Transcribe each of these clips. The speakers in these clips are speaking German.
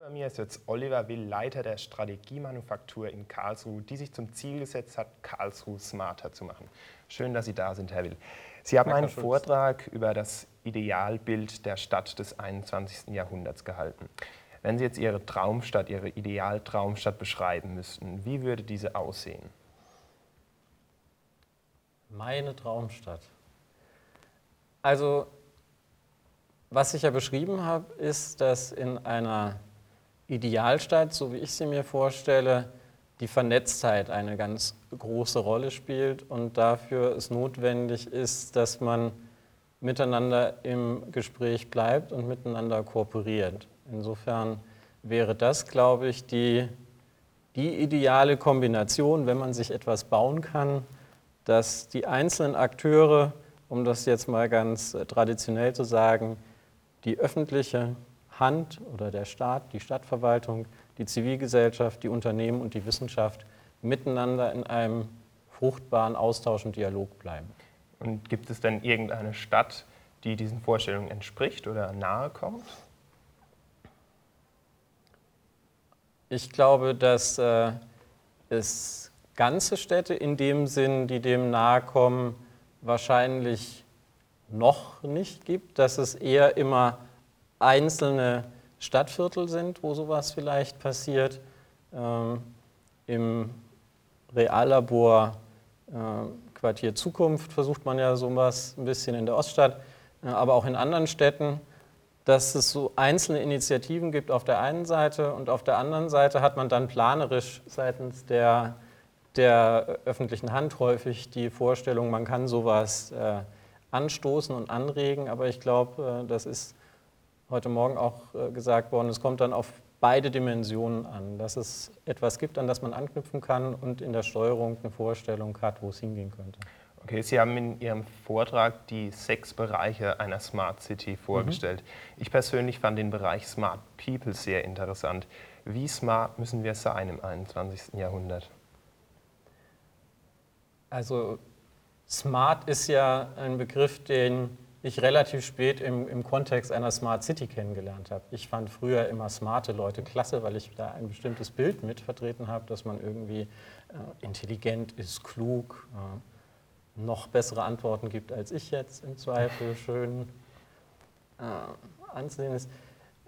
Bei mir ist jetzt Oliver Will, Leiter der Strategiemanufaktur in Karlsruhe, die sich zum Ziel gesetzt hat, Karlsruhe smarter zu machen. Schön, dass Sie da sind, Herr Will. Sie haben einen Vortrag über das Idealbild der Stadt des 21. Jahrhunderts gehalten. Wenn Sie jetzt Ihre Traumstadt, Ihre Idealtraumstadt beschreiben müssten, wie würde diese aussehen? Meine Traumstadt. Also, was ich ja beschrieben habe, ist, dass in einer Idealstadt, so wie ich sie mir vorstelle, die Vernetztheit eine ganz große Rolle spielt und dafür es notwendig ist, dass man miteinander im Gespräch bleibt und miteinander kooperiert. Insofern wäre das, glaube ich, die, die ideale Kombination, wenn man sich etwas bauen kann, dass die einzelnen Akteure, um das jetzt mal ganz traditionell zu sagen, die öffentliche Hand oder der Staat, die Stadtverwaltung, die Zivilgesellschaft, die Unternehmen und die Wissenschaft miteinander in einem fruchtbaren Austausch und Dialog bleiben. Und gibt es denn irgendeine Stadt, die diesen Vorstellungen entspricht oder nahe kommt? Ich glaube, dass äh, es ganze Städte in dem Sinn, die dem nahe kommen, wahrscheinlich noch nicht gibt, dass es eher immer einzelne Stadtviertel sind, wo sowas vielleicht passiert. Ähm, Im Reallabor äh, Quartier Zukunft versucht man ja sowas ein bisschen in der Oststadt, äh, aber auch in anderen Städten, dass es so einzelne Initiativen gibt auf der einen Seite und auf der anderen Seite hat man dann planerisch seitens der, der öffentlichen Hand häufig die Vorstellung, man kann sowas äh, anstoßen und anregen, aber ich glaube, äh, das ist heute Morgen auch äh, gesagt worden, es kommt dann auf beide Dimensionen an, dass es etwas gibt, an das man anknüpfen kann und in der Steuerung eine Vorstellung hat, wo es hingehen könnte. Okay, Sie haben in Ihrem Vortrag die sechs Bereiche einer Smart City vorgestellt. Mhm. Ich persönlich fand den Bereich Smart People sehr interessant. Wie smart müssen wir sein im 21. Jahrhundert? Also smart ist ja ein Begriff, den ich relativ spät im, im Kontext einer Smart City kennengelernt habe. Ich fand früher immer smarte Leute klasse, weil ich da ein bestimmtes Bild mit vertreten habe, dass man irgendwie äh, intelligent ist, klug, äh, noch bessere Antworten gibt als ich jetzt im Zweifel, schön äh, anzusehen ist.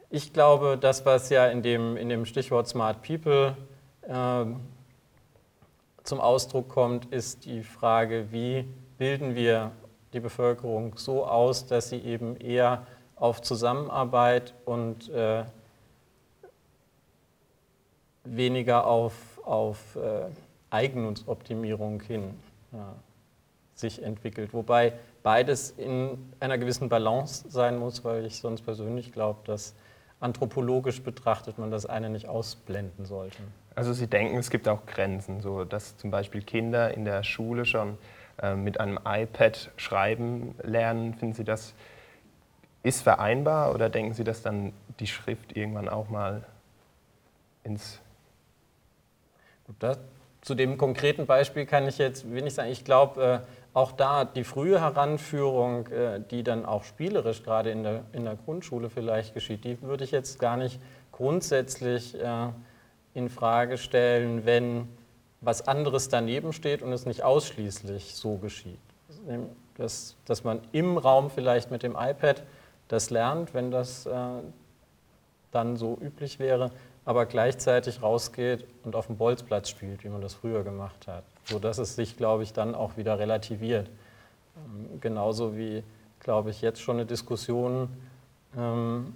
Ich glaube, das, was ja in dem, in dem Stichwort Smart People äh, zum Ausdruck kommt, ist die Frage, wie bilden wir die Bevölkerung so aus, dass sie eben eher auf Zusammenarbeit und äh, weniger auf, auf äh, Eignungsoptimierung hin ja, sich entwickelt. Wobei beides in einer gewissen Balance sein muss, weil ich sonst persönlich glaube, dass anthropologisch betrachtet man das eine nicht ausblenden sollte. Also Sie denken, es gibt auch Grenzen, so dass zum Beispiel Kinder in der Schule schon mit einem iPad schreiben lernen. Finden Sie das ist vereinbar oder denken Sie, dass dann die Schrift irgendwann auch mal ins... Das, zu dem konkreten Beispiel kann ich jetzt wenig sagen. Ich glaube, äh, auch da die frühe Heranführung, äh, die dann auch spielerisch gerade in der, in der Grundschule vielleicht geschieht, die würde ich jetzt gar nicht grundsätzlich äh, in Frage stellen, wenn was anderes daneben steht und es nicht ausschließlich so geschieht. Dass, dass man im Raum vielleicht mit dem iPad das lernt, wenn das äh, dann so üblich wäre, aber gleichzeitig rausgeht und auf dem Bolzplatz spielt, wie man das früher gemacht hat. Sodass es sich, glaube ich, dann auch wieder relativiert. Ähm, genauso wie, glaube ich, jetzt schon eine Diskussion ähm,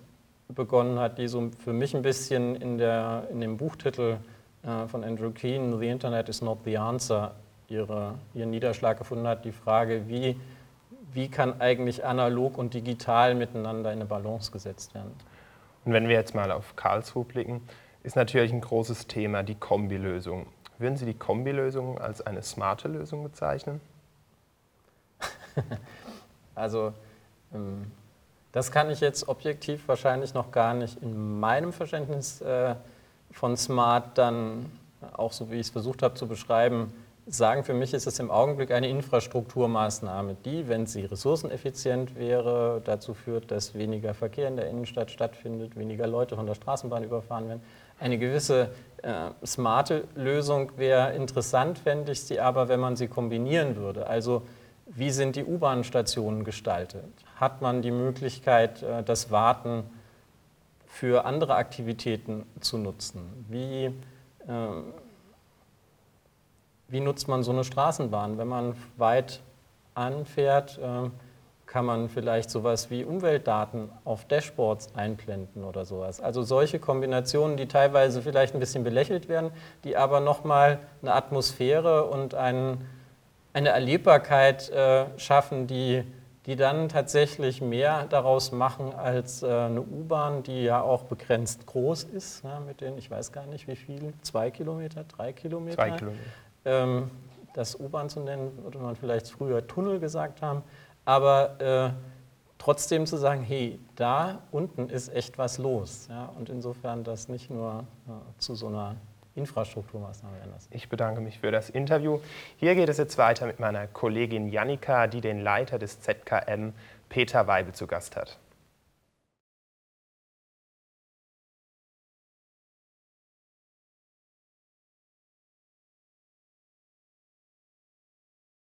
begonnen hat, die so für mich ein bisschen in, der, in dem Buchtitel äh, von Andrew Keen, The Internet is not the answer, ihre, ihren Niederschlag gefunden hat, die Frage, wie, wie kann eigentlich analog und digital miteinander in eine Balance gesetzt werden. Und wenn wir jetzt mal auf Karlsruhe blicken, ist natürlich ein großes Thema die Kombilösung. Würden Sie die Kombilösung als eine smarte Lösung bezeichnen? also, ähm, das kann ich jetzt objektiv wahrscheinlich noch gar nicht in meinem Verständnis äh, von Smart dann, auch so wie ich es versucht habe zu beschreiben, sagen, für mich ist es im Augenblick eine Infrastrukturmaßnahme, die, wenn sie ressourceneffizient wäre, dazu führt, dass weniger Verkehr in der Innenstadt stattfindet, weniger Leute von der Straßenbahn überfahren werden. Eine gewisse äh, smarte Lösung wäre interessant, fände ich sie aber, wenn man sie kombinieren würde. Also wie sind die U-Bahn-Stationen gestaltet? Hat man die Möglichkeit, äh, das Warten für andere Aktivitäten zu nutzen? Wie, äh, wie nutzt man so eine Straßenbahn? Wenn man weit anfährt, äh, kann man vielleicht sowas wie Umweltdaten auf Dashboards einblenden oder sowas. Also solche Kombinationen, die teilweise vielleicht ein bisschen belächelt werden, die aber nochmal eine Atmosphäre und einen, eine Erlebbarkeit äh, schaffen, die, die dann tatsächlich mehr daraus machen als äh, eine U-Bahn, die ja auch begrenzt groß ist, ja, mit den, ich weiß gar nicht wie viel, zwei Kilometer, drei Kilometer. Zwei Kilometer. Ähm, das U-Bahn zu nennen, würde man vielleicht früher Tunnel gesagt haben aber äh, trotzdem zu sagen, hey, da unten ist echt was los. Ja? Und insofern das nicht nur äh, zu so einer Infrastrukturmaßnahme werden lassen. Ich bedanke mich für das Interview. Hier geht es jetzt weiter mit meiner Kollegin Janika, die den Leiter des ZKM Peter Weibel zu Gast hat.